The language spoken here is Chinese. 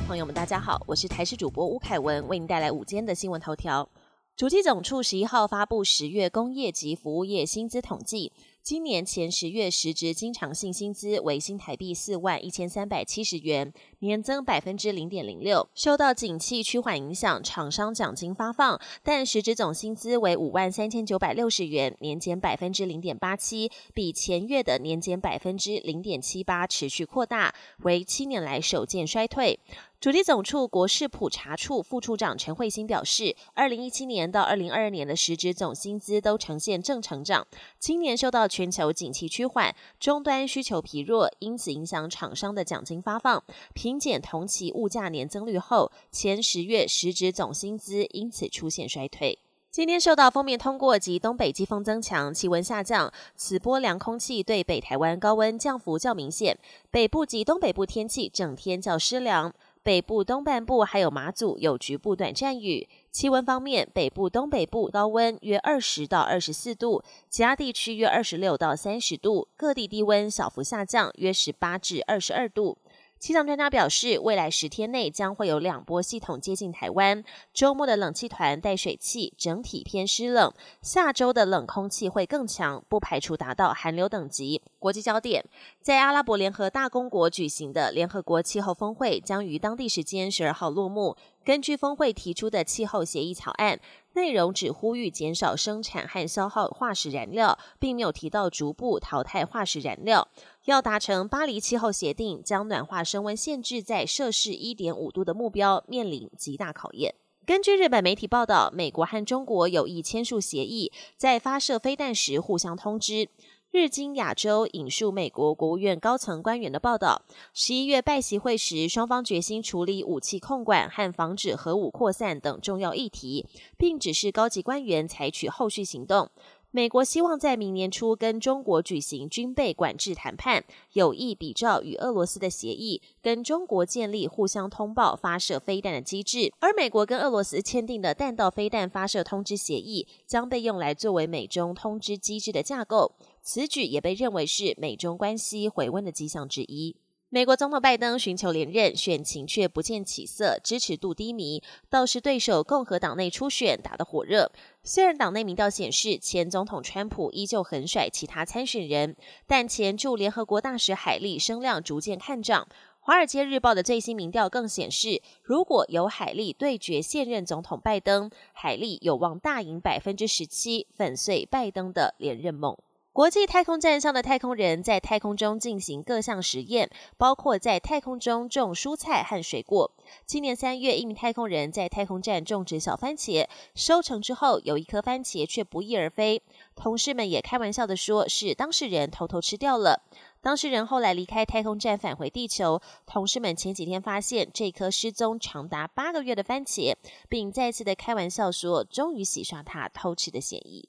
朋友们，大家好，我是台视主播吴凯文，为您带来午间的新闻头条。主机总处十一号发布十月工业及服务业薪资统计。今年前十月实值经常性薪资为新台币四万一千三百七十元，年增百分之零点零六。受到景气趋缓影响，厂商奖金发放，但实值总薪资为五万三千九百六十元，年减百分之零点八七，比前月的年减百分之零点七八持续扩大，为七年来首见衰退。主机总处国事普查处副处长陈慧欣表示，二零一七年到二零二二年的实质总薪资都呈现正成长，今年受到全球景气趋缓，终端需求疲弱，因此影响厂商的奖金发放。平减同期物价年增率后，前十月实质总薪资因此出现衰退。今天受到封面通过及东北季风增强，气温下降，此波凉空气对北台湾高温降幅较明显，北部及东北部天气整天较湿凉。北部东半部还有马祖有局部短暂雨。气温方面，北部东北部高温约二十到二十四度，其他地区约二十六到三十度，各地低温小幅下降，约十八至二十二度。气象专家表示，未来十天内将会有两波系统接近台湾。周末的冷气团带水汽，整体偏湿冷。下周的冷空气会更强，不排除达到寒流等级。国际焦点，在阿拉伯联合大公国举行的联合国气候峰会将于当地时间十二号落幕。根据峰会提出的气候协议草案，内容只呼吁减少生产和消耗化石燃料，并没有提到逐步淘汰化石燃料。要达成巴黎气候协定，将暖化升温限制在摄氏一点五度的目标，面临极大考验。根据日本媒体报道，美国和中国有意签署协议，在发射飞弹时互相通知。日经亚洲引述美国国务院高层官员的报道，十一月拜习会时，双方决心处理武器控管和防止核武扩散等重要议题，并指示高级官员采取后续行动。美国希望在明年初跟中国举行军备管制谈判，有意比照与俄罗斯的协议，跟中国建立互相通报发射飞弹的机制。而美国跟俄罗斯签订的弹道飞弹发射通知协议，将被用来作为美中通知机制的架构。此举也被认为是美中关系回温的迹象之一。美国总统拜登寻求连任，选情却不见起色，支持度低迷。倒是对手共和党内初选打得火热。虽然党内民调显示前总统川普依旧横甩其他参选人，但前驻联合国大使海利声量逐渐看涨。华尔街日报的最新民调更显示，如果由海利对决现任总统拜登，海利有望大赢百分之十七，粉碎拜登的连任梦。国际太空站上的太空人在太空中进行各项实验，包括在太空中种蔬菜和水果。今年三月，一名太空人在太空站种植小番茄，收成之后，有一颗番茄却不翼而飞。同事们也开玩笑的说，是当事人偷偷吃掉了。当事人后来离开太空站，返回地球。同事们前几天发现这颗失踪长达八个月的番茄，并再次的开玩笑说，终于洗刷他偷吃的嫌疑。